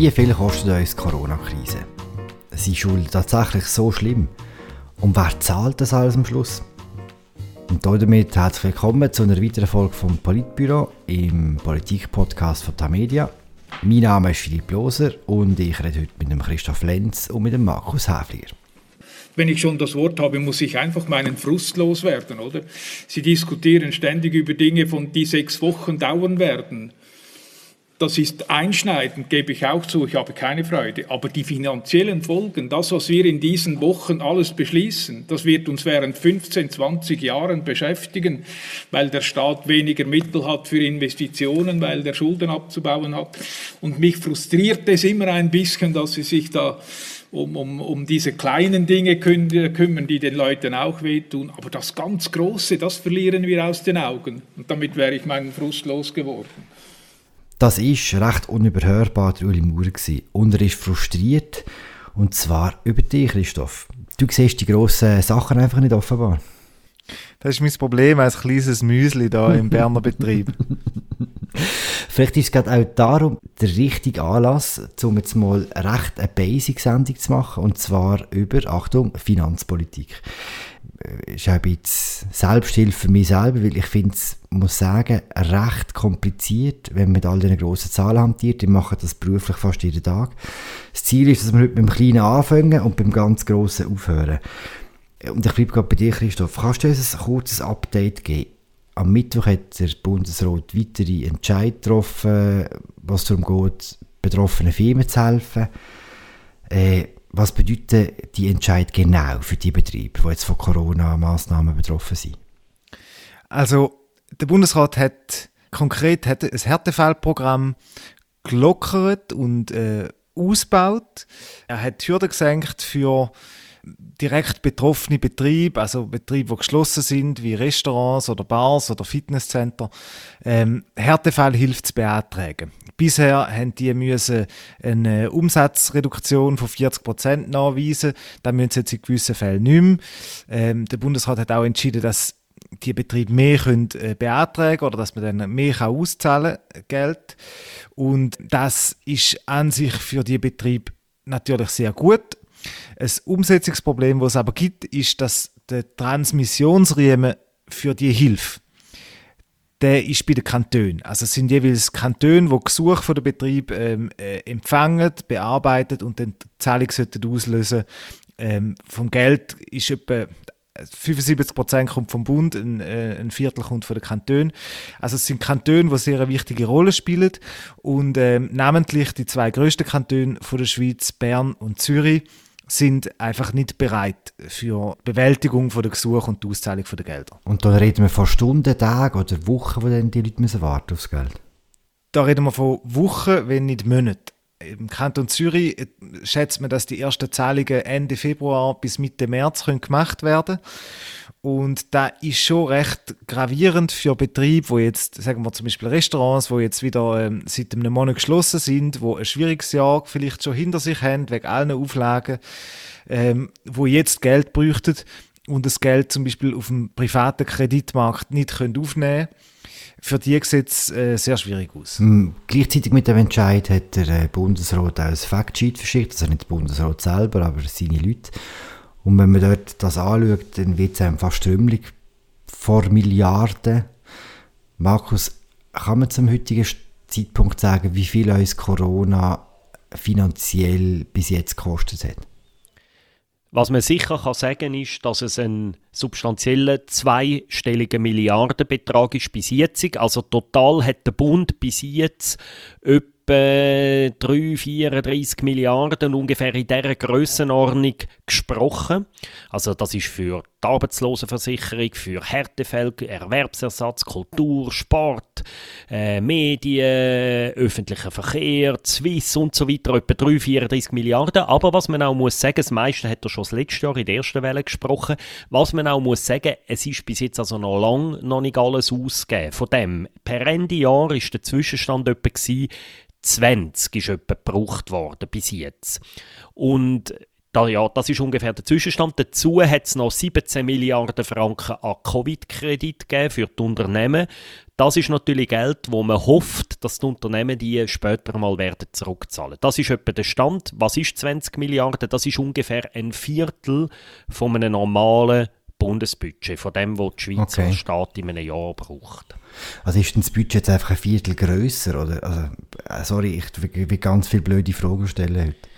Wie viel kostet uns die Corona-Krise? Sind Schulden tatsächlich so schlimm? Und wer zahlt das alles am Schluss? Und damit herzlich willkommen zu einer weiteren Folge vom Politbüro im Politik-Podcast von Tamedia. Mein Name ist Philipp Loser und ich rede heute mit dem Christoph Lenz und mit dem Markus Häfliger. Wenn ich schon das Wort habe, muss ich einfach meinen Frust loswerden, oder? Sie diskutieren ständig über Dinge, von die sechs Wochen dauern werden. Das ist einschneidend, gebe ich auch zu, ich habe keine Freude. Aber die finanziellen Folgen, das, was wir in diesen Wochen alles beschließen, das wird uns während 15, 20 Jahren beschäftigen, weil der Staat weniger Mittel hat für Investitionen, weil der Schulden abzubauen hat. Und mich frustriert es immer ein bisschen, dass sie sich da um, um, um diese kleinen Dinge kümmern, die den Leuten auch wehtun. Aber das ganz Große, das verlieren wir aus den Augen. Und damit wäre ich meinen Frust losgeworden. Das war recht unüberhörbar der Uli Maurer. Und er ist frustriert. Und zwar über dich, Christoph. Du siehst die grossen Sachen einfach nicht offenbar. Das ist mein Problem als kleines Müsli da im Berner Betrieb. Vielleicht ist es gerade auch darum der richtige Anlass, um jetzt mal recht eine Basic-Sendung zu machen, und zwar über, Achtung, Finanzpolitik. Ist auch ein bisschen Selbsthilfe für mich selber, weil ich finde es, muss sagen, recht kompliziert, wenn man mit all diesen grossen Zahlen hantiert. Ich mache das beruflich fast jeden Tag. Das Ziel ist, dass wir heute mit dem Kleinen anfangen und beim ganz Grossen aufhören. Und ich bleibe gerade bei dir, Christoph. Kannst du uns ein kurzes Update geben? Am Mittwoch hat der Bundesrat weitere Entscheid getroffen, was darum geht, betroffenen Firmen zu helfen. Äh, was bedeutet die Entscheid genau für die Betriebe, die jetzt von Corona-Massnahmen betroffen sind? Also, der Bundesrat hat konkret hat ein Härtefallprogramm gelockert und äh, ausgebaut. Er hat die Hürden gesenkt für direkt betroffene Betriebe, also Betriebe, die geschlossen sind, wie Restaurants oder Bars oder Fitnesscenter, ähm, Härtefallhilfe zu beantragen. Bisher haben die müssen eine Umsatzreduktion von 40 Prozent nachweisen. Das müssen sie jetzt in gewissen Fällen nicht mehr. Ähm, der Bundesrat hat auch entschieden, dass die Betriebe mehr können, äh, beantragen oder dass man dann mehr kann auszahlen Geld. Und das ist an sich für die Betriebe natürlich sehr gut. Ein Umsetzungsproblem, das es aber gibt, ist, dass der Transmissionsriemen für die Hilfe, der ist bei den Kantonen. Also es sind jeweils Kantone, die Gesuche von der Betrieb ähm, äh, empfangen, bearbeiten und dann die Zahlung auslösen. Ähm, vom Geld ist etwa 75% kommt vom Bund, ein, äh, ein, Viertel kommt von den Kantonen. Also es sind Kantone, die sehr eine wichtige Rolle spielen und ähm, namentlich die zwei größten Kantone von der Schweiz, Bern und Zürich, sind einfach nicht bereit für Bewältigung von der Gesuche und die Auszahlung der Gelder. Und da reden wir von Stunden, Tagen oder Wochen, wo dann die Leute müssen warten aufs Geld? Da reden wir von Wochen, wenn nicht Monaten. Im Kanton Zürich äh, schätzt man, dass die ersten Zahlungen Ende Februar bis Mitte März können gemacht werden können. Und da ist schon recht gravierend für Betriebe, wo jetzt, sagen wir zum Beispiel Restaurants, wo jetzt wieder ähm, seit einem Monat geschlossen sind, wo ein schwieriges Jahr vielleicht schon hinter sich haben, wegen allen Auflagen, ähm, wo jetzt Geld bräuchten und das Geld zum Beispiel auf dem privaten Kreditmarkt nicht können aufnehmen für die sieht es äh, sehr schwierig aus. Mhm. Gleichzeitig mit dem Entscheid hat der äh, Bundesrat auch ein Factsheet verschickt, also nicht der Bundesrat selber, aber seine Leute. Und wenn man dort das anschaut, dann wird es einem fast strömlich vor Milliarden. Markus, kann man zum heutigen Zeitpunkt sagen, wie viel uns Corona finanziell bis jetzt gekostet hat? Was man sicher kann sagen ist, dass es ein substanzieller zweistelliger Milliardenbetrag ist bis jetzt. Also total hat der Bund bis jetzt etwa etwa 3, 34 Milliarden ungefähr in dieser Grössenordnung gesprochen. Also das ist für die Arbeitslosenversicherung, für Härtefälle, Erwerbsersatz, Kultur, Sport, äh, Medien, öffentlicher Verkehr, Swiss und so weiter, etwa 3, 34 Milliarden. Aber was man auch muss sagen, das meiste hat er schon das letzte Jahr in der ersten Welle gesprochen, was man auch muss sagen, es ist bis jetzt also noch lange noch nicht alles ausgegeben. Von dem, per Ende Jahr ist der Zwischenstand etwa gewesen, 20 ist etwa gebraucht worden bis jetzt. Und Da, ja, das ist ungefähr der Zwischenstand. Dazu hat es noch 17 Milliarden Franken an Covid-Kredit gegeben für die Unternehmen. Das ist natürlich Geld, wo man hofft, dass die Unternehmen die später mal werden zurückzahlen. Das ist etwa der Stand. Was ist 20 Milliarden? Das ist ungefähr ein Viertel von einem normalen Bundesbudget, von dem, was die Schweiz okay. als Staat in einem Jahr braucht. Also ist denn das Budget jetzt einfach ein Viertel grösser? Oder? Also, äh, sorry, ich will ganz viele blöde Fragen stellen heute.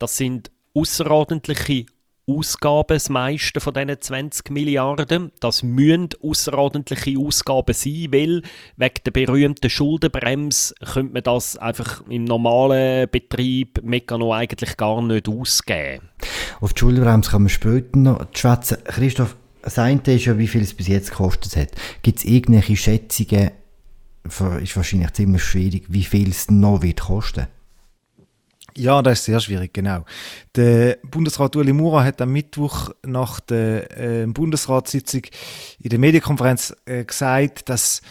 Das sind außerordentliche Ausgaben, das meiste von diesen 20 Milliarden. Das müssen außerordentliche Ausgaben sein, weil wegen der berühmten Schuldenbremse könnte man das einfach im normalen Betrieb Mekano eigentlich gar nicht ausgeben. Auf die Schuldenbremse kann man später noch schwätzen. Christoph, das eine ist ja, wie viel es bis jetzt gekostet hat. Gibt es irgendwelche Schätzungen, ist wahrscheinlich ziemlich schwierig, wie viel es noch wird kosten? Ja, das ist sehr schwierig, genau. Der Bundesrat Ueli Mura hat am Mittwoch nach der äh, Bundesratssitzung in der Medienkonferenz äh, gesagt, dass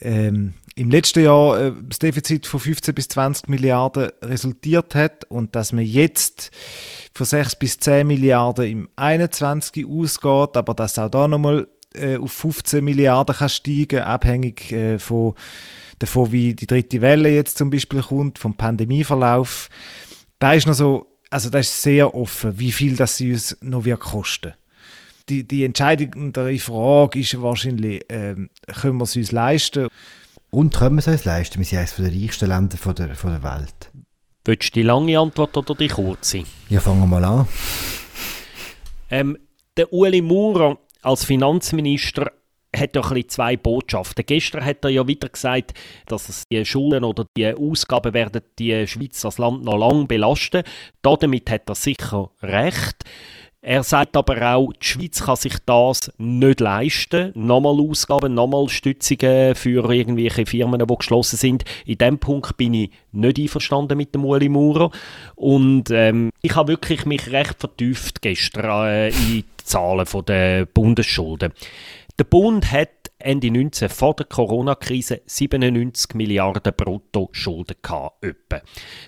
ähm, im letzten Jahr äh, das Defizit von 15 bis 20 Milliarden resultiert hat und dass man jetzt von 6 bis 10 Milliarden im 21 ausgeht, aber dass auch da nochmal äh, auf 15 Milliarden kann steigen, abhängig äh, von davon, wie die dritte Welle jetzt zum Beispiel kommt, vom Pandemieverlauf, da ist noch so, also da ist sehr offen, wie viel das sie uns noch wird kosten. Die, die entscheidende Frage ist wahrscheinlich, ähm, können wir es uns leisten? Und können wir es uns leisten? Wir sind eines der reichsten Länder von der, von der Welt. Willst du die lange Antwort oder die kurze? Ja, fangen wir mal an. Ähm, der Ueli Maurer als Finanzminister hat ja zwei Botschaften. Gestern hat er ja wieder gesagt, dass die Schulden oder die Ausgaben werden die Schweiz als Land noch lange belasten. Damit hat er sicher recht. Er sagt aber auch, die Schweiz kann sich das nicht leisten. Nochmal Ausgaben, nochmal Stützungen für irgendwelche Firmen, die geschlossen sind. In dem Punkt bin ich nicht einverstanden mit dem Uli Maurer. Und ähm, ich habe wirklich mich recht vertieft gestern äh, in die Zahlen der Bundesschulden. Der Bund hat Ende 19 vor der Corona-Krise 97 Milliarden brutto Schulden gehabt.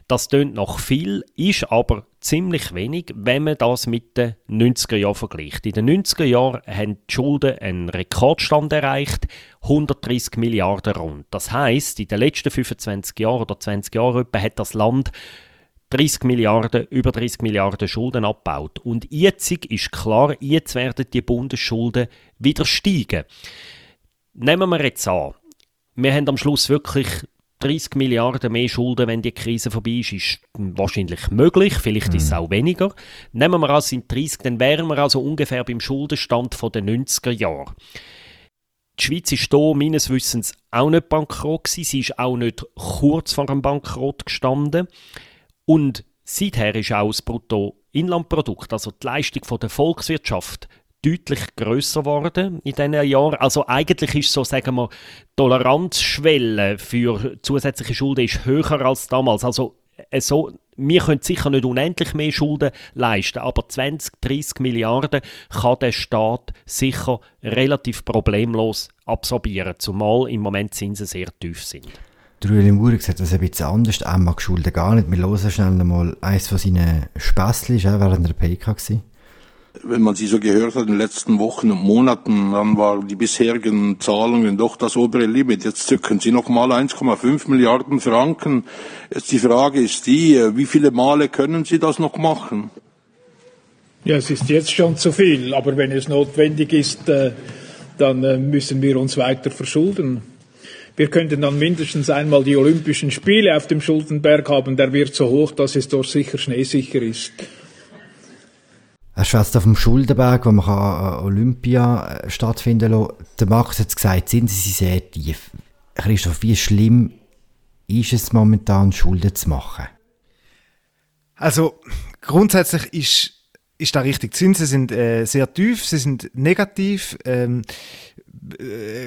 Das tönt noch viel, ist aber ziemlich wenig, wenn man das mit den 90er Jahren vergleicht. In den 90er Jahren haben die Schulden einen Rekordstand erreicht, 130 Milliarden rund. Das heißt, in den letzten 25 Jahren oder 20 Jahren hat das Land 30 Milliarden, über 30 Milliarden Schulden abbaut. Und jetzt ist klar, jetzt werden die Bundesschulden wieder steigen. Nehmen wir jetzt an, wir haben am Schluss wirklich 30 Milliarden mehr Schulden, wenn die Krise vorbei ist, ist wahrscheinlich möglich. Vielleicht mhm. ist es mhm. auch weniger. Nehmen wir an, es sind 30, dann wären wir also ungefähr beim Schuldenstand der 90er Jahre. Die Schweiz ist hier meines Wissens auch nicht bankrott gewesen. Sie ist auch nicht kurz vor einem Bankrott gestanden. Und seither ist auch das Bruttoinlandprodukt, also die Leistung der Volkswirtschaft, deutlich größer geworden in diesen Jahren. Also eigentlich ist so, sagen wir, Toleranzschwelle für zusätzliche Schulden ist höher als damals. Also äh, so, wir können sicher nicht unendlich mehr Schulden leisten, aber 20, 30 Milliarden kann der Staat sicher relativ problemlos absorbieren, zumal im Moment Zinsen sehr tief sind. Der Ueli Maurer sieht das ein bisschen anders. Er mag Schulden gar nicht. Wir hören schnell mal eines von seinen Späßchen, während der PK war. Wenn man sie so gehört hat in den letzten Wochen und Monaten, dann waren die bisherigen Zahlungen doch das obere Limit. Jetzt zücken sie nochmal 1,5 Milliarden Franken. Jetzt die Frage ist die, wie viele Male können Sie das noch machen? Ja, es ist jetzt schon zu viel, aber wenn es notwendig ist, äh, dann äh, müssen wir uns weiter verschulden. Wir könnten dann mindestens einmal die Olympischen Spiele auf dem Schuldenberg haben. Der wird so hoch, dass es dort sicher schneesicher ist. Er schwätzt auf dem Schuldenberg, wo man kann äh, Olympia äh, stattfinden lassen. Der Max hat gesagt, sind sie sehr tief. Christoph, wie schlimm ist es momentan, Schulden zu machen? Also grundsätzlich ist, ist da richtig. Die Zinsen sind äh, sehr tief, sie sind negativ. Ähm, äh,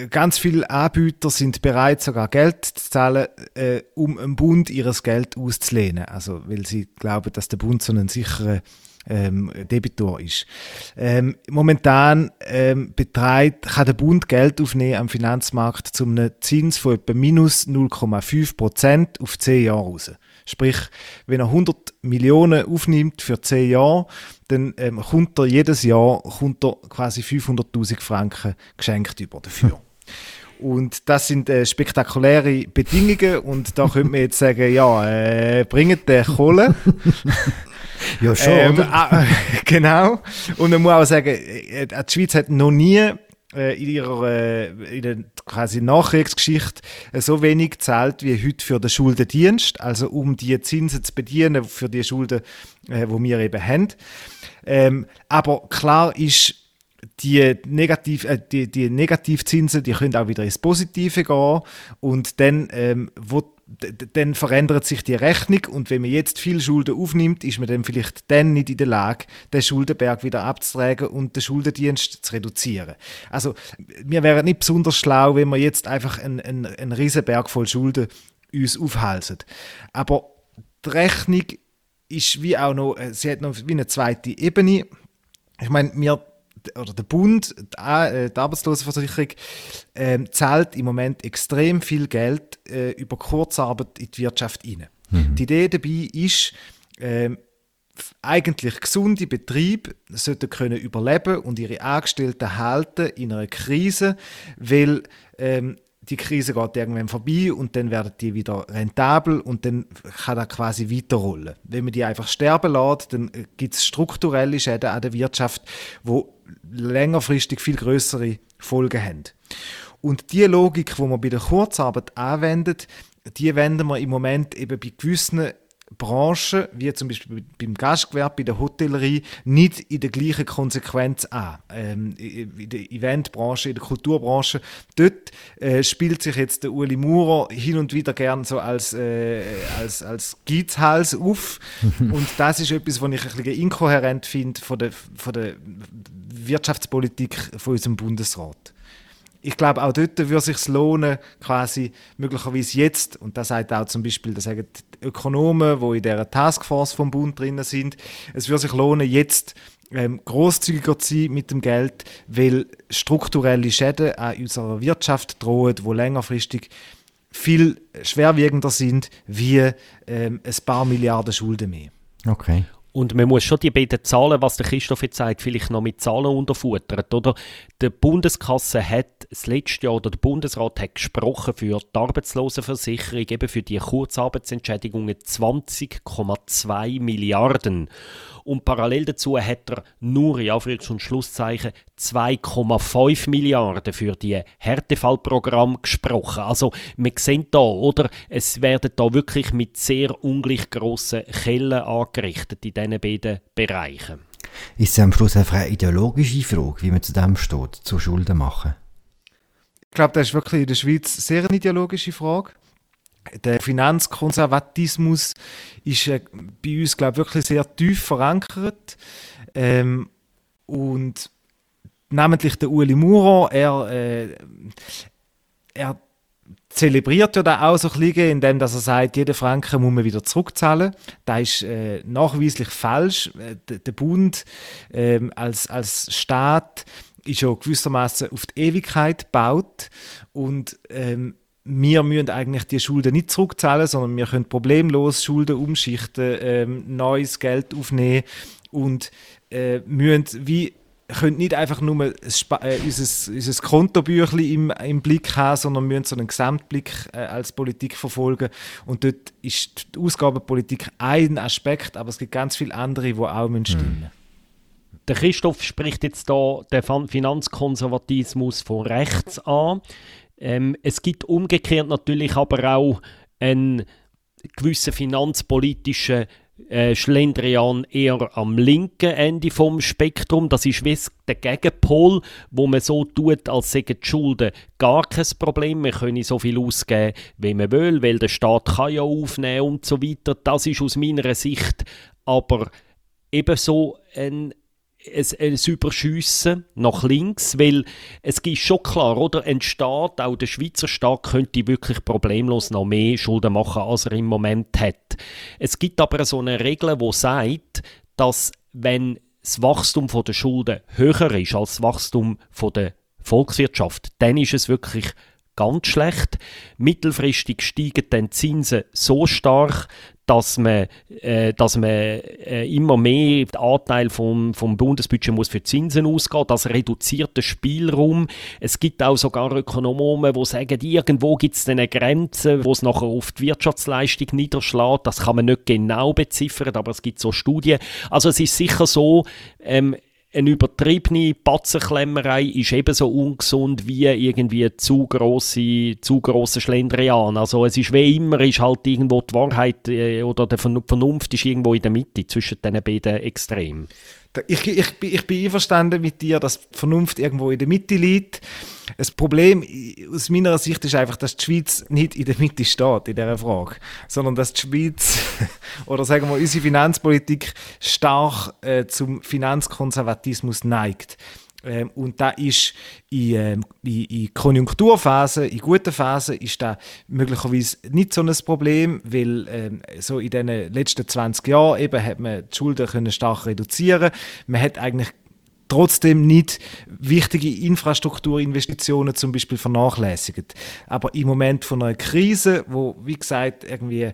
ganz viele Anbieter sind bereit, sogar Geld zu zahlen, äh, um dem Bund ihres Geld auszulehnen. Also, weil sie glauben, dass der Bund so einen sicheren ähm, Debitor ist. Ähm, momentan ähm, betreibt, kann der Bund Geld aufnehmen am Finanzmarkt zu einem Zins von etwa minus 0,5 Prozent auf 10 Jahre raus. Sprich, wenn er 100 Millionen aufnimmt für 10 Jahre, dann ähm, kommt er jedes Jahr kommt er quasi 500.000 Franken geschenkt über dafür. Und das sind äh, spektakuläre Bedingungen und da könnte man jetzt sagen, ja, äh, bringt den Kohle. ja, schon, ähm, äh, genau. Und man muss auch sagen, äh, die Schweiz hat noch nie äh, in ihrer äh, in der quasi Nachkriegsgeschichte äh, so wenig gezahlt wie heute für den Schuldendienst, also um die Zinsen zu bedienen für die Schulden, äh, wo wir eben haben. Ähm, aber klar ist, die, Negativ, äh, die, die Negativzinsen, die können auch wieder ins Positive gehen und dann, ähm, wo, dann verändert sich die Rechnung und wenn man jetzt viel Schulden aufnimmt, ist man dann vielleicht dann nicht in der Lage, den Schuldenberg wieder abzutragen und den Schuldendienst zu reduzieren. Also wir wären nicht besonders schlau, wenn wir jetzt einfach einen, einen, einen Riesenberg voll Schulden uns aufhalsen. Aber die Rechnung ist wie auch noch, äh, sie hat noch wie eine zweite Ebene. Ich meine, wir oder der Bund, die, äh, die Arbeitslosenversicherung, äh, zahlt im Moment extrem viel Geld äh, über Kurzarbeit in die Wirtschaft rein. Mhm. Die Idee dabei ist, äh, eigentlich gesunde Betriebe sollten können überleben und ihre Angestellten halten in einer Krise, weil ähm, die Krise geht irgendwann vorbei und dann werden die wieder rentabel und dann kann das quasi weiterrollen. Wenn man die einfach sterben lässt, dann gibt es strukturelle Schäden an der Wirtschaft, wo längerfristig viel größere Folgen haben. Und die Logik, die man bei der Kurzarbeit anwendet, die wenden wir im Moment eben bei gewissen Branchen, wie zum Beispiel beim Gastgewerbe, bei der Hotellerie, nicht in der gleichen Konsequenz an. Ähm, in der Eventbranche, in der Kulturbranche, dort äh, spielt sich jetzt der Uli Maurer hin und wieder gern so als, äh, als, als Geizhals auf. und das ist etwas, was ich ein bisschen inkohärent finde von der, von der Wirtschaftspolitik von unserem Bundesrat ich glaube, auch dort würde es sich lohnen, quasi möglicherweise jetzt, und das sagt auch zum Beispiel, das sagen Ökonomen, die in dieser Taskforce vom Bund drin sind, es würde sich lohnen, jetzt ähm, großzügiger zu sein mit dem Geld, weil strukturelle Schäden an unserer Wirtschaft drohen, die längerfristig viel schwerwiegender sind wie ähm, ein paar Milliarden Schulden mehr. Okay. Und man muss schon die beiden Zahlen, was der Christoph jetzt sagt, vielleicht noch mit Zahlen unterfuttert. Oder? Die Bundeskasse hat das letzte Jahr, oder der Bundesrat hat gesprochen für die Arbeitslosenversicherung, eben für die Kurzarbeitsentschädigungen 20,2 Milliarden. Und parallel dazu hat er nur, in Anführungs- und Schlusszeichen, 2,5 Milliarden für die Härtefallprogramme gesprochen. Also wir sehen da, oder? Es werden da wirklich mit sehr ungleich grossen Kellen angerichtet in diesen beiden Bereichen. Ist es am Schluss einfach eine ideologische Frage, wie man zu dem steht, zu Schulden machen? Ich glaube, das ist wirklich in der Schweiz sehr eine ideologische Frage der Finanzkonservatismus ist äh, bei uns, glaube ich, wirklich sehr tief verankert. Ähm, und namentlich der Uli Maurer, er, äh, er zelebriert ja da auch so ein bisschen, indem dass er sagt, jeden Franken muss man wieder zurückzahlen. Das ist äh, nachweislich falsch. Äh, der, der Bund äh, als, als Staat ist ja gewissermaßen auf die Ewigkeit gebaut und ähm, wir müssen eigentlich die Schulden nicht zurückzahlen, sondern wir können problemlos Schulden umschichten, ähm, neues Geld aufnehmen und äh, müssen wie können nicht einfach nur äh, unser, unser im, im Blick haben, sondern müssen so einen Gesamtblick äh, als Politik verfolgen. Und dort ist die Ausgabenpolitik ein Aspekt, aber es gibt ganz viele andere, die auch stimmen müssen. Der Christoph spricht jetzt da den Finanzkonservatismus von rechts an. Ähm, es gibt umgekehrt natürlich aber auch einen gewissen finanzpolitischen äh, Schlendrian eher am linken Ende vom Spektrum. Das ist wie der Gegenpol, wo man so tut, als seien die Schulden gar kein Problem. Man können so viel ausgeben, wie man will, weil der Staat kann ja aufnehmen und so weiter. Das ist aus meiner Sicht aber ebenso ein ein, ein Überschiessen nach links, weil es ist schon klar, oder? Ein Staat, auch der Schweizer Staat, könnte wirklich problemlos noch mehr Schulden machen, als er im Moment hat. Es gibt aber so eine Regel, die sagt, dass wenn das Wachstum der Schulden höher ist als das Wachstum der Volkswirtschaft, dann ist es wirklich ganz schlecht. Mittelfristig steigen dann Zinsen so stark, dass man, äh, dass man äh, immer mehr den Anteil vom, vom Bundesbudget muss für Zinsen ausgehen. Das reduziert den Spielraum. Es gibt auch sogar Ökonomen, die sagen, irgendwo gibt es eine Grenze, wo es nachher auf die Wirtschaftsleistung niederschlägt. Das kann man nicht genau beziffern, aber es gibt so Studien. Also es ist sicher so, ähm, eine übertriebene Batzenklemmerei ist ebenso ungesund wie irgendwie zu grosse, zu grosse Schlendrian. Also es ist wie immer, ist halt irgendwo die Wahrheit äh, oder die Vernunft ist irgendwo in der Mitte zwischen diesen beiden Extremen. Ich, ich, ich bin einverstanden mit dir, dass Vernunft irgendwo in der Mitte liegt. Das Problem aus meiner Sicht ist einfach, dass die Schweiz nicht in der Mitte steht in dieser Frage, sondern dass die Schweiz oder sagen wir unsere Finanzpolitik stark äh, zum Finanzkonservatismus neigt. Ähm, und da ist in, ähm, in, in Konjunkturphasen, in guten Phasen, ist da möglicherweise nicht so ein Problem, weil ähm, so in den letzten 20 Jahren eben hat man die Schulden können stark reduzieren. Man hat eigentlich trotzdem nicht wichtige Infrastrukturinvestitionen zum Beispiel vernachlässigt. Aber im Moment von einer Krise, wo wie gesagt irgendwie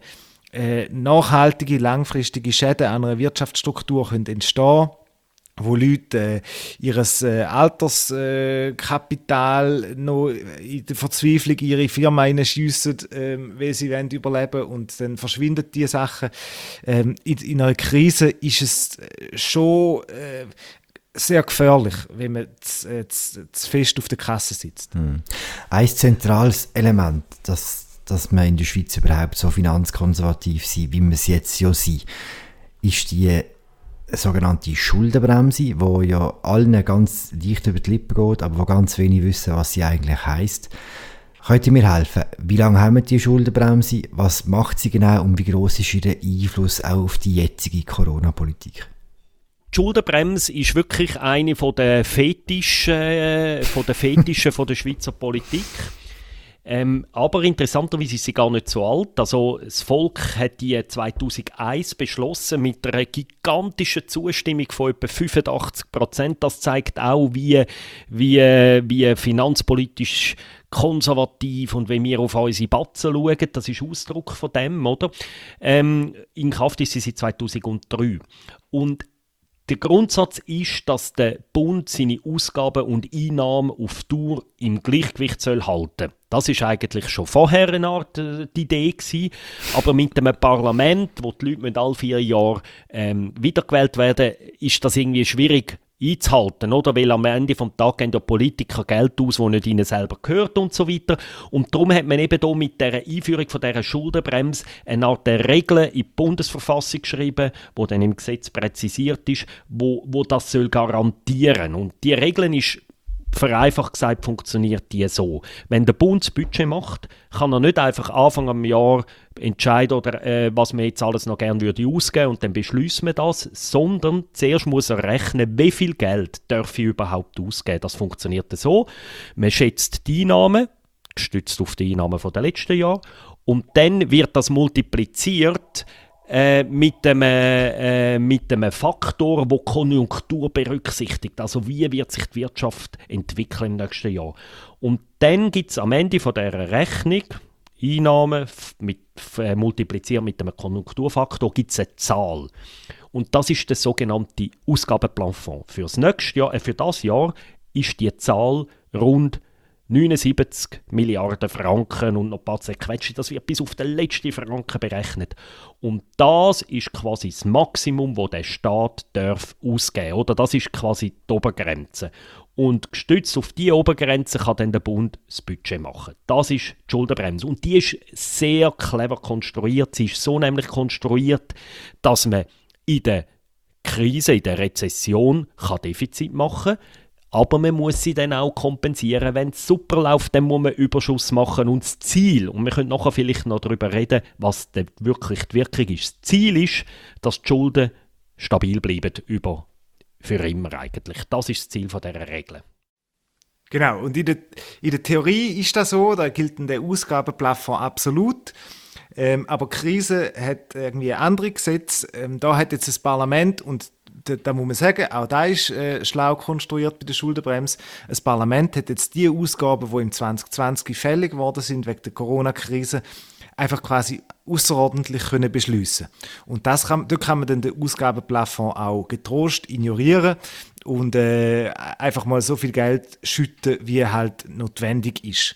äh, nachhaltige, langfristige Schäden an einer Wirtschaftsstruktur können entstehen wo Leute äh, ihres äh, Alterskapital äh, noch in der Verzweiflung ihre Firma reinschiessen, ähm, weil sie wollen überleben und dann verschwinden die Sachen. Ähm, in, in, einer Krise ist es äh, schon äh, sehr gefährlich, wenn man zu, äh, fest auf der Kasse sitzt. Hm. Ein zentrales Element, dass, dass wir in der Schweiz überhaupt so finanzkonservativ sind, wie wir es jetzt ja sind, ist die sogenannte Schuldenbremse, die ja allen ganz leicht über die Lippen geht, aber wo ganz wenig wissen, was sie eigentlich heisst. Könnt ihr mir helfen? Wie lange haben wir die Schuldenbremse? Was macht sie genau und wie groß ist ihr Einfluss auch auf die jetzige Corona-Politik? Die Schuldenbremse ist wirklich eine der Fetischen, äh, von der, Fetischen von der Schweizer Politik. Ähm, aber interessanterweise ist sie gar nicht so alt. Also das Volk hat die 2001 beschlossen mit einer gigantischen Zustimmung von etwa 85 Prozent. Das zeigt auch, wie, wie, wie finanzpolitisch konservativ und wenn wir auf unsere Batzen schauen, das ist Ausdruck von dem, oder? Ähm, in Kraft ist sie seit 2003. Und der Grundsatz ist, dass der Bund seine Ausgaben und Einnahmen auf Tour im Gleichgewicht soll halten. Das ist eigentlich schon vorher eine Art äh, die Idee gewesen, aber mit einem Parlament, wo die Leute mit all vier Jahren ähm, wiedergewählt werden, ist das irgendwie schwierig einzuhalten, oder? Weil am Ende vom Tag geben ja Politiker Geld aus, das nicht ihnen selber gehört und so weiter. Und darum hat man eben hier mit der Einführung von dieser Schuldenbremse eine Art der Regeln in die Bundesverfassung geschrieben, wo dann im Gesetz präzisiert ist, wo, wo das soll garantieren. Und die Regeln ist vereinfacht gesagt funktioniert die so. Wenn der Bund das Budget macht, kann er nicht einfach Anfang am Jahr entscheiden, oder, äh, was man jetzt alles noch gerne würde ausgeben und dann beschließen wir das, sondern zuerst muss er rechnen, wie viel Geld darf ich überhaupt ausgeben. Das funktioniert so. Man schätzt die Einnahmen, gestützt auf die Einnahmen der letzten Jahre, und dann wird das multipliziert äh, mit, einem, äh, mit einem Faktor, der Konjunktur berücksichtigt. Also wie wird sich die Wirtschaft entwickeln im nächsten Jahr. Und dann gibt es am Ende von dieser Rechnung, Einnahmen mit, äh, multipliziert mit einem Konjunkturfaktor, gibt es eine Zahl. Und das ist der sogenannte Ausgabenplafond. Für das nächste Jahr, äh, für das Jahr ist die Zahl rund 79 Milliarden Franken und noch ein paar zerquetschte. Das wird bis auf den letzten Franken berechnet. Und das ist quasi das Maximum, das der Staat darf ausgeben Oder das ist quasi die Obergrenze. Und gestützt auf diese Obergrenze kann dann der Bund das Budget machen. Das ist die Schuldenbremse. Und die ist sehr clever konstruiert. Sie ist so nämlich konstruiert, dass man in der Krise, in der Rezession, kann Defizit machen kann aber man muss sie dann auch kompensieren. Wenn es super läuft, dann muss man Überschuss machen. Und das Ziel, und wir können nachher vielleicht noch darüber reden, was wirklich die Wirkung ist. Das Ziel ist, dass die Schulden stabil bleiben über für immer eigentlich. Das ist das Ziel von dieser Regel. Genau, und in der, in der Theorie ist das so, da gilt der Ausgabenplafond absolut. Ähm, aber die Krise hat irgendwie andere Gesetze. Ähm, da hat jetzt das Parlament und da, da, muss man sagen, auch da ist äh, schlau konstruiert bei der Schuldenbremse. Das Parlament hat jetzt die Ausgaben, die im 2020 fällig geworden sind wegen der Corona-Krise, einfach quasi außerordentlich können beschließen. Und das kann, dort kann man dann den Ausgabenplafond auch getrost ignorieren und äh, einfach mal so viel Geld schütten, wie halt notwendig ist.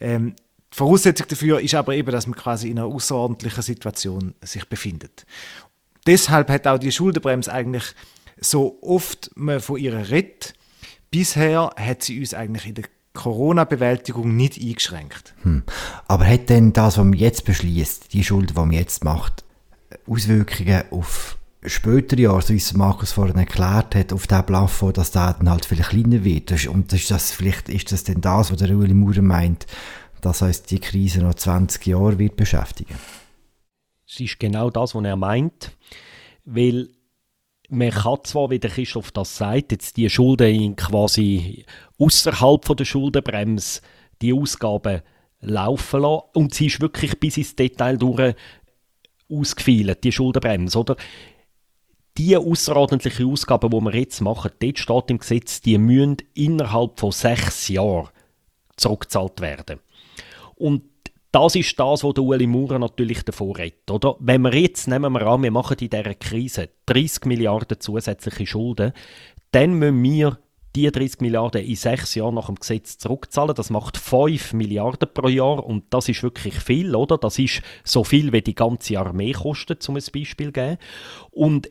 Ähm, die Voraussetzung dafür ist aber eben, dass man quasi in einer außerordentlichen Situation sich befindet. Deshalb hat auch die Schuldenbremse eigentlich so oft man von ihr redet, bisher hat sie uns eigentlich in der Corona-Bewältigung nicht eingeschränkt. Hm. Aber hat denn das, was man jetzt beschließt, die Schuld, die man jetzt macht, Auswirkungen auf spätere Jahre, so wie es Markus vorhin erklärt hat, auf den Plafond, dass der dann halt vielleicht kleiner wird? Und ist das, vielleicht ist das denn das, was der Ueli Maurer meint, dass uns die Krise noch 20 Jahre wird beschäftigen? Es ist genau das, was er meint, weil man kann zwar, wie der Christoph das sagt, jetzt die Schulden quasi außerhalb der Schuldenbremse die Ausgaben laufen lassen und sie ist wirklich bis ins Detail durch ausgefeilt, die Schuldenbremse, oder? Die außerordentlichen Ausgaben, die wir jetzt machen, dort steht im Gesetz, die müssen innerhalb von sechs Jahren zurückgezahlt werden. Und das ist das, was der Ueli Maurer natürlich davor redet. Oder? Wenn wir jetzt, nehmen wir an, wir machen in dieser Krise 30 Milliarden zusätzliche Schulden, dann müssen wir die 30 Milliarden in sechs Jahren nach dem Gesetz zurückzahlen. Das macht 5 Milliarden pro Jahr und das ist wirklich viel, oder? Das ist so viel, wie die ganze Armee kostet, um ein Beispiel zu geben. Und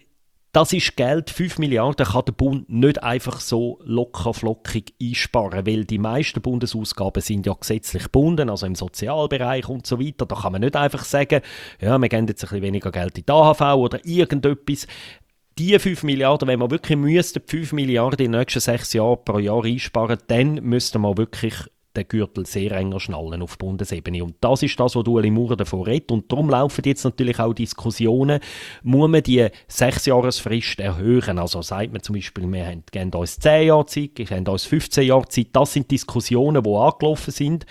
das ist Geld, 5 Milliarden kann der Bund nicht einfach so locker flockig einsparen, weil die meisten Bundesausgaben sind ja gesetzlich gebunden, also im Sozialbereich und so weiter. Da kann man nicht einfach sagen, ja, wir geben jetzt ein bisschen weniger Geld in die AHV oder irgendetwas. Die 5 Milliarden, wenn wir wirklich müssten, 5 Milliarden in den nächsten 6 Jahren pro Jahr einsparen, dann müssten wir wirklich den Gürtel sehr enger schnallen auf Bundesebene. Und das ist das, was Ueli Maurer davon redet. Und darum laufen jetzt natürlich auch Diskussionen, muss man die Sechsjahresfrist erhöhen? Also sagt man zum Beispiel, wir haben, geben uns 10 Jahre Zeit, wir haben uns 15 Jahre Zeit. Das sind Diskussionen, die angelaufen sind.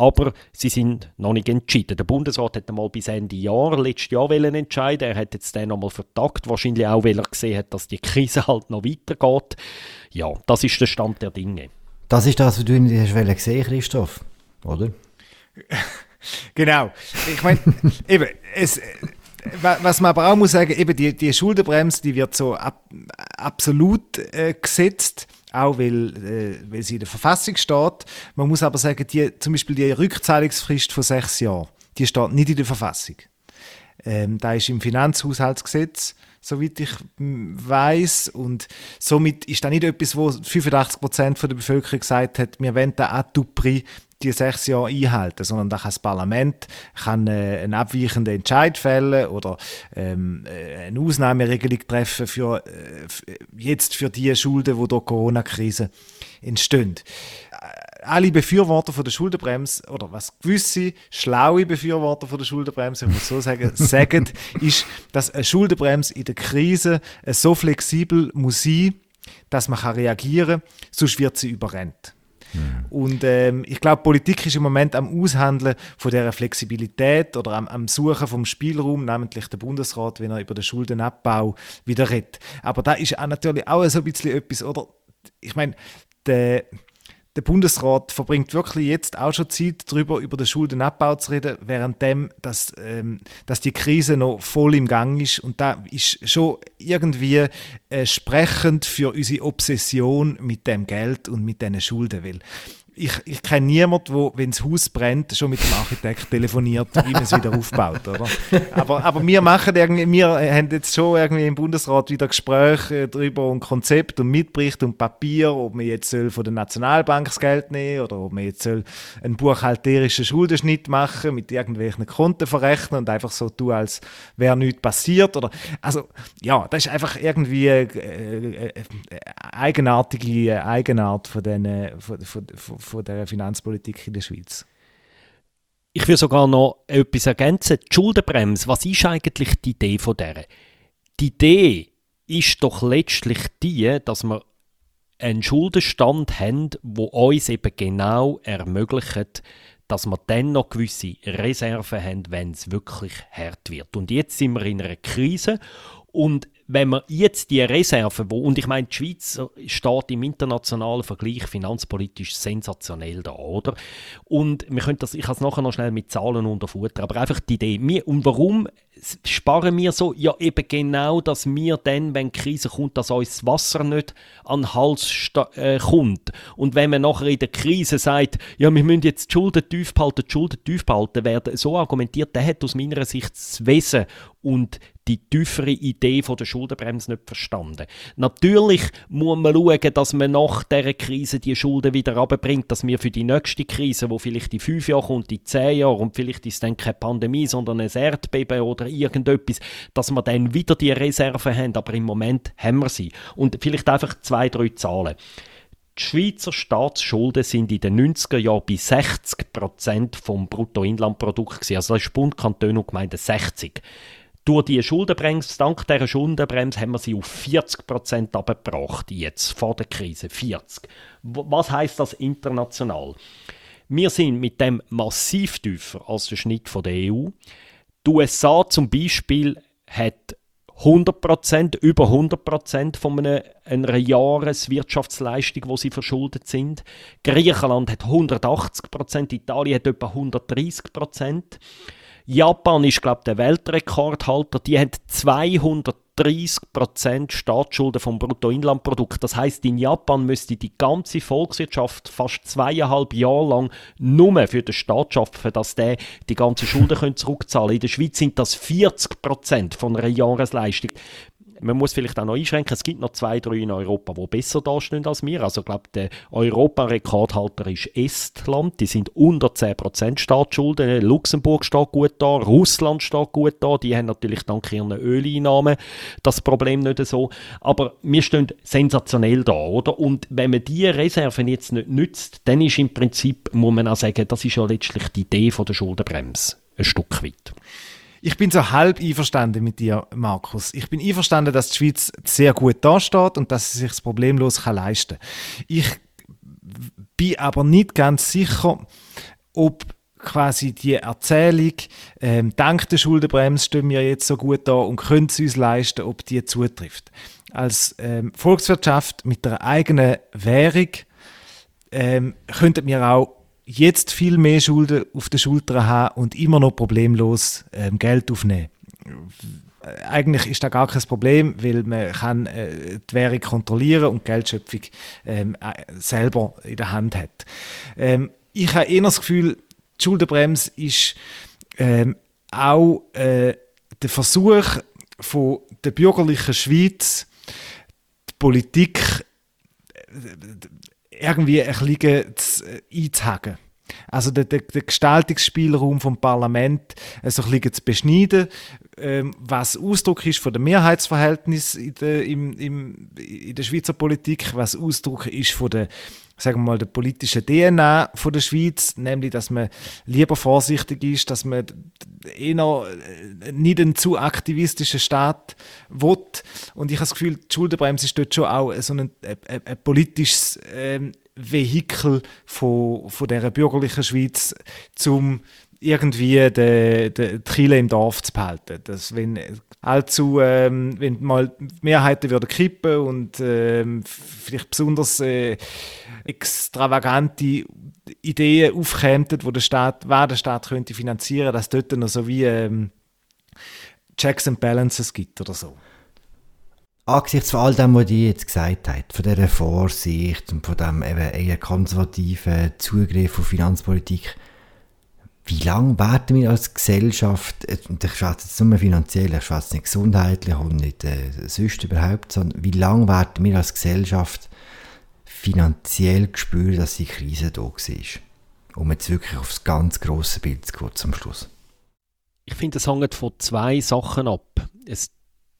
Aber sie sind noch nicht entschieden. Der Bundesrat hat einmal bis Ende Jahr, letztes Jahr entscheiden. Er hat jetzt dann nochmal vertagt, wahrscheinlich auch, weil er gesehen hat, dass die Krise halt noch weitergeht. Ja, das ist der Stand der Dinge. Das ist das, was du nicht hast gesehen, Christoph, oder? genau. Ich meine, eben, es, was man aber auch muss sagen, eben die, die Schuldenbremse, die wird so ab, absolut äh, gesetzt, auch weil, äh, weil sie in der Verfassung steht. Man muss aber sagen, die, zum Beispiel die Rückzahlungsfrist von sechs Jahren, die steht nicht in der Verfassung. Ähm, da ist im Finanzhaushaltsgesetz soweit ich weiß Und somit ist das nicht etwas, wo 85 Prozent der Bevölkerung gesagt hat, wir wollen den prix die sechs Jahre einhalten, sondern das Parlament kann, äh, einen abweichenden Entscheid fällen oder ähm, äh, eine Ausnahmeregelung treffen für äh, jetzt für die Schulden, die durch Corona-Krise entstehen alle Befürworter von der Schuldenbremse, oder was gewisse schlaue Befürworter von der Schuldenbremse, ich muss so sagen, sagen, ist, dass eine Schuldenbremse in der Krise so flexibel muss sein, dass man kann reagieren kann, sonst wird sie überrennt. Mhm. Und ähm, ich glaube, Politik ist im Moment am Aushandeln von dieser Flexibilität oder am, am Suchen vom Spielraum, namentlich der Bundesrat, wenn er über den Schuldenabbau wieder redet. Aber da ist auch natürlich auch so ein bisschen etwas, oder? Ich meine, der der Bundesrat verbringt wirklich jetzt auch schon Zeit darüber, über den Schuldenabbau zu reden, währenddem, dass, ähm, dass die Krise noch voll im Gang ist. Und da ist schon irgendwie äh, sprechend für unsere Obsession mit dem Geld und mit diesen Schulden. Weil ich, ich kenne niemanden, der, wenn das Haus brennt, schon mit dem Architekt telefoniert, wie man es wieder aufbaut. Oder? Aber, aber wir machen irgendwie, wir haben jetzt schon irgendwie im Bundesrat wieder Gespräche darüber und Konzept und Mitbericht und Papier, ob man jetzt soll von der Nationalbank das Geld nehmen oder ob man jetzt soll einen buchhalterischen Schuldenschnitt machen mit irgendwelchen Konten verrechnen und einfach so tun, als wäre nichts passiert. Oder, also ja, das ist einfach irgendwie äh, äh, äh eigenartige Eigenart von, den, von, von, von der Finanzpolitik in der Schweiz. Ich will sogar noch etwas ergänzen. Die Schuldenbremse, was ist eigentlich die Idee von der? Die Idee ist doch letztlich die, dass wir einen Schuldenstand haben, wo uns eben genau ermöglicht, dass wir dann noch gewisse Reserven haben, wenn es wirklich hart wird. Und jetzt sind wir in einer Krise Und wenn man jetzt die Reserven, wo, und ich meine, die Schweiz steht im internationalen Vergleich finanzpolitisch sensationell da, oder? Und wir können das, ich kann es nachher noch schnell mit Zahlen unterfuttern, aber einfach die Idee, wir, und warum sparen wir so? Ja, eben genau, dass wir dann, wenn die Krise kommt, dass uns das Wasser nicht an den Hals äh, kommt. Und wenn man nachher in der Krise sagt, ja, wir müssen jetzt die Schulden tief behalten, die Schulden tief behalten werden, so argumentiert, der hat aus meiner Sicht das Wesen und die tiefere Idee von der Schuldenbremse nicht verstanden. Natürlich muss man schauen, dass man nach dieser Krise die Schulden wieder runterbringt, dass wir für die nächste Krise, wo vielleicht in fünf Jahren kommt, in zehn Jahren und vielleicht ist es dann keine Pandemie, sondern ein Erdbeben oder irgendetwas, dass wir dann wieder die Reserven haben, aber im Moment haben wir sie. Und vielleicht einfach zwei, drei Zahlen. Die Schweizer Staatsschulden sind in den 90er Jahren bei 60 Prozent vom Bruttoinlandprodukt Also das ist Bund, Kanton und Gemeinden 60 durch die Schuldenbremse, dank dieser Schuldenbremse, haben wir sie auf 40 Prozent abgebracht, jetzt, vor der Krise. 40. Was heißt das international? Wir sind mit dem massiv tiefer als der Schnitt der EU. Die USA zum Beispiel hat 100%, über 100% von einer, einer Jahreswirtschaftsleistung, wo sie verschuldet sind. Griechenland hat 180%, Italien hat etwa 130%. Japan ist, glaube ich, der Weltrekordhalter. Die haben 230% Staatsschulden vom Bruttoinlandprodukt. Das heißt, in Japan müsste die ganze Volkswirtschaft fast zweieinhalb Jahre lang nur für den Staat schaffen, dass der die ganze Schulden zurückzahlen kann. In der Schweiz sind das 40% von einer Jahresleistung man muss vielleicht auch noch einschränken, es gibt noch zwei, drei in Europa, die besser dastehen als wir. Also ich glaube, der Europarekordhalter ist Estland, die sind unter 10% Staatsschulden. Luxemburg steht gut da, Russland steht gut da, die haben natürlich dank ihren Öleinnahmen das Problem nicht so. Aber wir stehen sensationell da, oder? Und wenn man diese Reserven jetzt nicht nützt, dann ist im Prinzip, muss man auch sagen, das ist ja letztlich die Idee von der Schuldenbremse, ein Stück weit. Ich bin so halb einverstanden mit dir, Markus. Ich bin einverstanden, dass die Schweiz sehr gut dasteht und dass sie sich das problemlos leisten kann. Ich bin aber nicht ganz sicher, ob quasi die Erzählung, ähm, dank der Schuldenbremse stehen wir jetzt so gut da und können es uns leisten, ob die zutrifft. Als ähm, Volkswirtschaft mit der eigenen Währung ähm, könnten wir auch jetzt viel mehr Schulden auf den Schultern haben und immer noch problemlos ähm, Geld aufnehmen. Eigentlich ist da gar kein Problem, weil man kann äh, die Währung kontrollieren und die Geldschöpfung ähm, äh, selber in der Hand hat. Ähm, ich habe eher das Gefühl, die Schuldenbremse ist ähm, auch äh, der Versuch von der bürgerlichen Schweiz, die Politik irgendwie ein bisschen äh, einzuhaken. Also den, den, den Gestaltungsspielraum vom Parlament äh, so ein bisschen zu beschneiden, ähm, was Ausdruck ist von dem Mehrheitsverhältnis in der, im, im, in der Schweizer Politik, was Ausdruck ist von der sagen wir mal, der politischen DNA von der Schweiz, nämlich, dass man lieber vorsichtig ist, dass man eher äh, nicht einen zu aktivistischen Staat will. Und ich habe das Gefühl, die Schuldenbremse ist dort schon auch so ein, ein, ein politisches ähm, Vehikel von, von dieser bürgerlichen Schweiz, zum irgendwie die, die, die im Dorf zu behalten. Dass wenn allzu, ähm, wenn mal Mehrheiten würden kippen und ähm, vielleicht besonders äh, extravagante Ideen aufkämen, wo der Staat, wer der Staat könnte finanzieren, dass dort noch so wie ähm, Checks and Balances gibt oder so angesichts von all dem, was die jetzt gesagt hat, von dieser Vorsicht und von dem eher konservativen Zugriff auf Finanzpolitik, wie lange werden wir als Gesellschaft, ich schätze jetzt nur finanziell, ich schätze nicht gesundheitlich und nicht äh, sonst überhaupt, sondern wie lange werden wir als Gesellschaft finanziell spüren, dass die Krise da war? Um jetzt wirklich aufs ganz grosse Bild zu gehen zum Schluss. Ich finde, es hängt von zwei Sachen ab. Es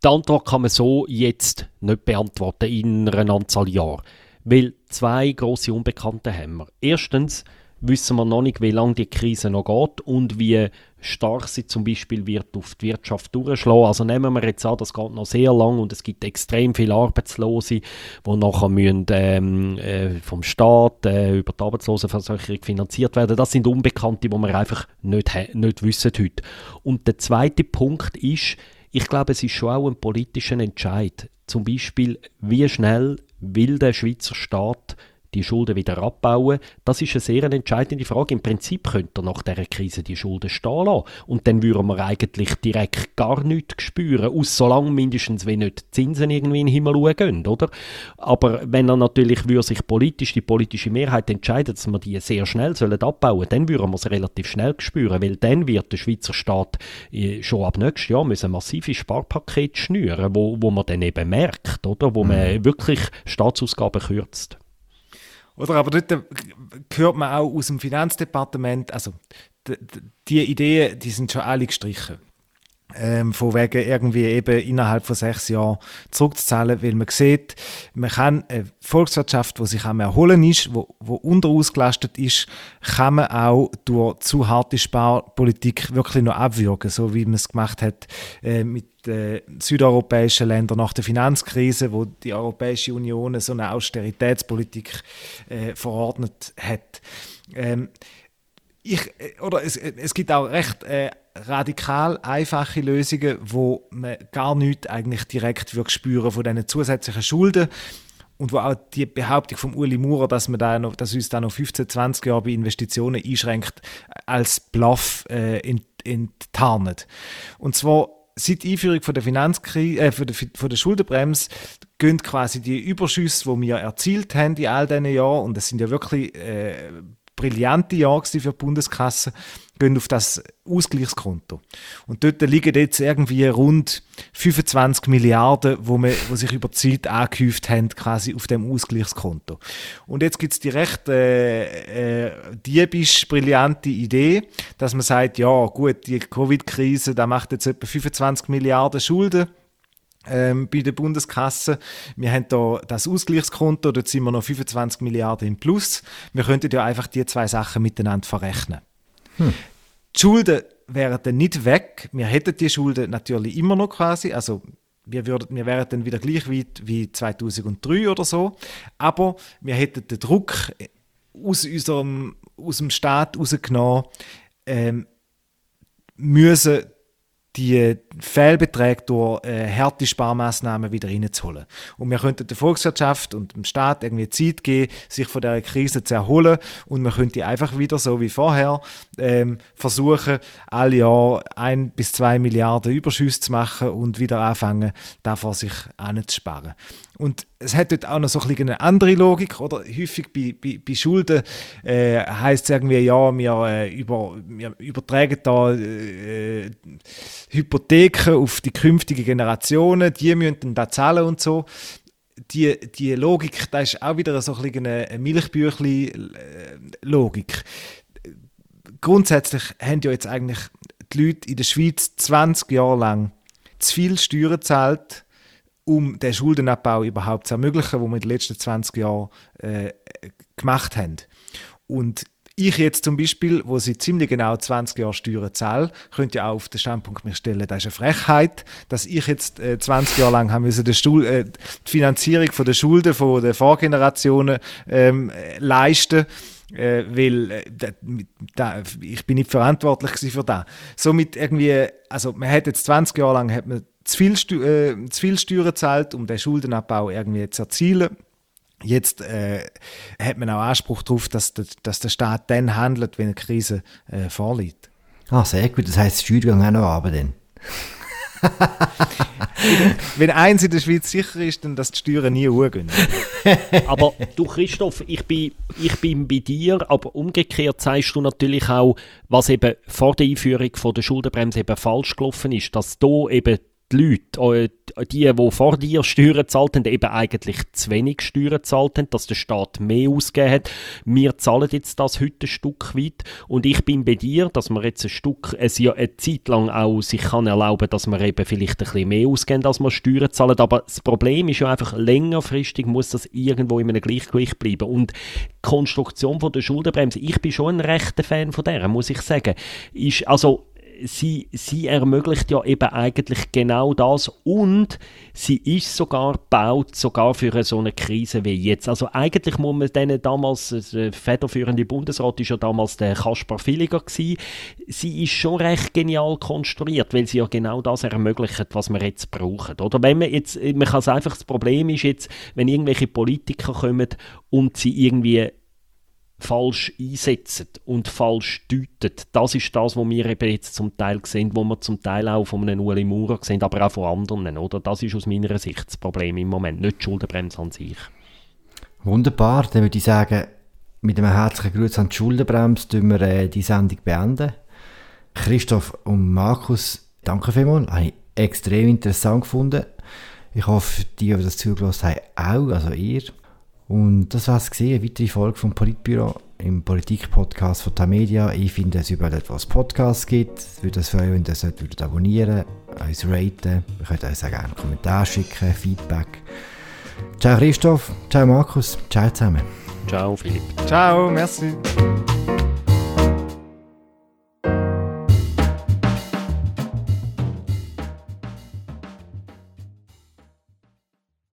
die Antwort kann man so jetzt nicht beantworten in einer Anzahl Jahren, weil zwei große Unbekannte haben wir. Erstens wissen wir noch nicht, wie lange die Krise noch geht und wie stark sie zum Beispiel wird auf die Wirtschaft durchschlagen. Also nehmen wir jetzt an, das geht noch sehr lang und es gibt extrem viele Arbeitslose, die nachher müssen, ähm, äh, vom Staat äh, über die Arbeitslosenversicherung finanziert werden. Das sind Unbekannte, die wir einfach nicht, nicht wissen heute. Und der zweite Punkt ist, ich glaube, es ist schon auch ein politischer Entscheid. Zum Beispiel, wie schnell will der Schweizer Staat die Schulden wieder abbauen, das ist eine sehr entscheidende Frage. Im Prinzip könnte er nach dieser Krise die Schulden stehen lassen. Und dann würden wir eigentlich direkt gar nichts spüren, aus solange mindestens, wenn nicht die Zinsen irgendwie in den Himmel schauen, oder? Aber wenn er natürlich würde sich politisch, die politische Mehrheit entscheidet, dass wir die sehr schnell sollen abbauen dann würden wir es relativ schnell spüren, weil dann wird der Schweizer Staat äh, schon ab nächstes Jahr müssen massive Sparpakete schnüren, wo, wo man dann eben merkt, oder? Wo man mhm. wirklich Staatsausgaben kürzt. Oder aber dort hört man auch aus dem Finanzdepartement, also die Ideen, die sind schon alle gestrichen. Ähm, von wegen irgendwie eben innerhalb von sechs Jahren zurückzuzahlen, weil man sieht, man kann eine Volkswirtschaft, die sich am erholen ist, wo, wo unterausgelastet ist, kann man auch durch zu harte Sparpolitik wirklich noch abwürgen, so wie man es gemacht hat äh, mit den südeuropäischen Ländern nach der Finanzkrise, wo die Europäische Union so eine Austeritätspolitik äh, verordnet hat. Ähm, ich, äh, oder es, es gibt auch recht äh, radikal einfache Lösungen, wo man gar nichts eigentlich direkt spüren von diesen zusätzlichen Schulden und wo auch die Behauptung von Uli Maurer, dass man da dass uns da noch 15, 20 Jahre bei Investitionen einschränkt, als Bluff äh, enttarnet. Und zwar seit Einführung von der Finanzkrise, äh, von der, von der Schuldenbremse gehen quasi die Überschüsse, die wir erzielt haben in all diesen Jahren, und das sind ja wirklich äh, brillante Jahre für die Bundeskasse, gehen auf das Ausgleichskonto. Und dort liegen jetzt irgendwie rund 25 Milliarden, wo, man, wo sich über die Zeit angehäuft haben, quasi auf dem Ausgleichskonto. Und jetzt gibt es die recht äh, äh, diebisch brillante Idee, dass man sagt, ja gut, die Covid-Krise, da macht jetzt etwa 25 Milliarden Schulden ähm, bei der Bundeskasse. Wir haben da das Ausgleichskonto, dort sind wir noch 25 Milliarden im Plus. Wir könnten ja einfach die zwei Sachen miteinander verrechnen. Hm. Die Schulden wären dann nicht weg. Wir hätten die Schulden natürlich immer noch quasi. Also wir, würden, wir wären dann wieder gleich weit wie 2003 oder so. Aber wir hätten den Druck aus, unserem, aus dem Staat rausgenommen, ähm, müssen die Fehlbeträge durch äh, harte Sparmaßnahmen wieder reinzuholen. Und wir könnten der Volkswirtschaft und dem Staat irgendwie Zeit geben, sich von der Krise zu erholen und man könnte einfach wieder so wie vorher ähm, versuchen, alle Jahr ein bis zwei Milliarden Überschüsse zu machen und wieder anfangen, davor sich anzusparen. Und es hat dort auch noch so ein eine andere Logik, oder? Häufig bei, bei, bei Schulden äh, heißt es irgendwie, ja, wir, äh, über, wir übertragen da äh, Hypotheken auf die künftigen Generationen, die müssen dann da zahlen und so. Die, die Logik, da ist auch wieder so ein eine Milchbüchli-Logik. Grundsätzlich haben ja jetzt eigentlich die Leute in der Schweiz 20 Jahre lang zu viel Steuern gezahlt, um den Schuldenabbau überhaupt zu ermöglichen, den wir in den letzten 20 Jahren äh, gemacht haben. Und ich jetzt zum Beispiel, wo sie ziemlich genau 20 Jahre Steuern zahle, könnte ja auch auf den Standpunkt mich stellen, das ist eine Frechheit, dass ich jetzt äh, 20 Jahre lang haben müssen, äh, die Finanzierung von der Schulden von der Vorgenerationen ähm, leisten äh, weil äh, da, ich bin nicht verantwortlich für das. Somit irgendwie, also man hat jetzt 20 Jahre lang hat man zu viel, äh, zu viel Steuern gezahlt, um den Schuldenabbau irgendwie zu erzielen. Jetzt äh, hat man auch Anspruch darauf, dass, der, dass der Staat dann handelt, wenn eine Krise äh, vorliegt. Ah, sehr gut. Das heisst, Steuergang auch noch aber dann. wenn eins in der Schweiz sicher ist, dann dass die Steuern nie hochgehen. aber du Christoph, ich bin, ich bin bei dir, aber umgekehrt zeigst du natürlich auch, was eben vor der Einführung von der Schuldenbremse eben falsch gelaufen ist, dass da eben die Leute, äh, die, die vor dir Steuern gezahlt haben, eben eigentlich zu wenig Steuern gezahlt haben, dass der Staat mehr ausgegeben hat. Wir zahlen jetzt das heute ein Stück weit und ich bin bei dir, dass man jetzt ein Stück, ein Jahr, eine Zeit lang auch sich kann erlauben, dass man eben vielleicht ein bisschen mehr ausgeben, als man Steuern zahlen. Aber das Problem ist ja einfach, längerfristig muss das irgendwo in einem Gleichgewicht bleiben und die Konstruktion von der Schuldenbremse, ich bin schon ein rechter Fan von der, muss ich sagen, ist, also sie, sie ermöglicht ja eben eigentlich genau das und sie ist sogar gebaut, sogar für so eine Krise wie jetzt. Also eigentlich muss man denen damals, der federführende Bundesrat ist ja damals der Kaspar Villiger gewesen. Sie ist schon recht genial konstruiert, weil sie ja genau das ermöglicht, was wir jetzt brauchen. Oder wenn man jetzt, man kann es einfach, das Problem ist jetzt, wenn irgendwelche Politiker kommen und sie irgendwie falsch einsetzen und falsch deuten. Das ist das, was wir eben jetzt zum Teil sehen, wo wir zum Teil auch von einem Ueli Maurer sehen, aber auch von anderen. Oder? Das ist aus meiner Sicht das Problem im Moment, nicht die Schuldenbremse an sich. Wunderbar, dann würde ich sagen, mit einem herzlichen Gruß an die Schuldenbremse tun wir äh, die Sendung beenden. Christoph und Markus, danke vielmals, habe ich extrem interessant gefunden. Ich hoffe, die, die das zugelassen haben, auch, also ihr. Und das war es eine weitere Folge vom Politbüro im Politik-Podcast von Tamedia. Ich finde es überall etwas Podcasts gibt. Ich würde es freuen, wenn ihr das würdet abonnieren, uns raten. Ihr könnt uns auch gerne einen Kommentar schicken, Feedback. Ciao Christoph, ciao Markus, ciao zusammen. Ciao Philipp. Ciao, merci.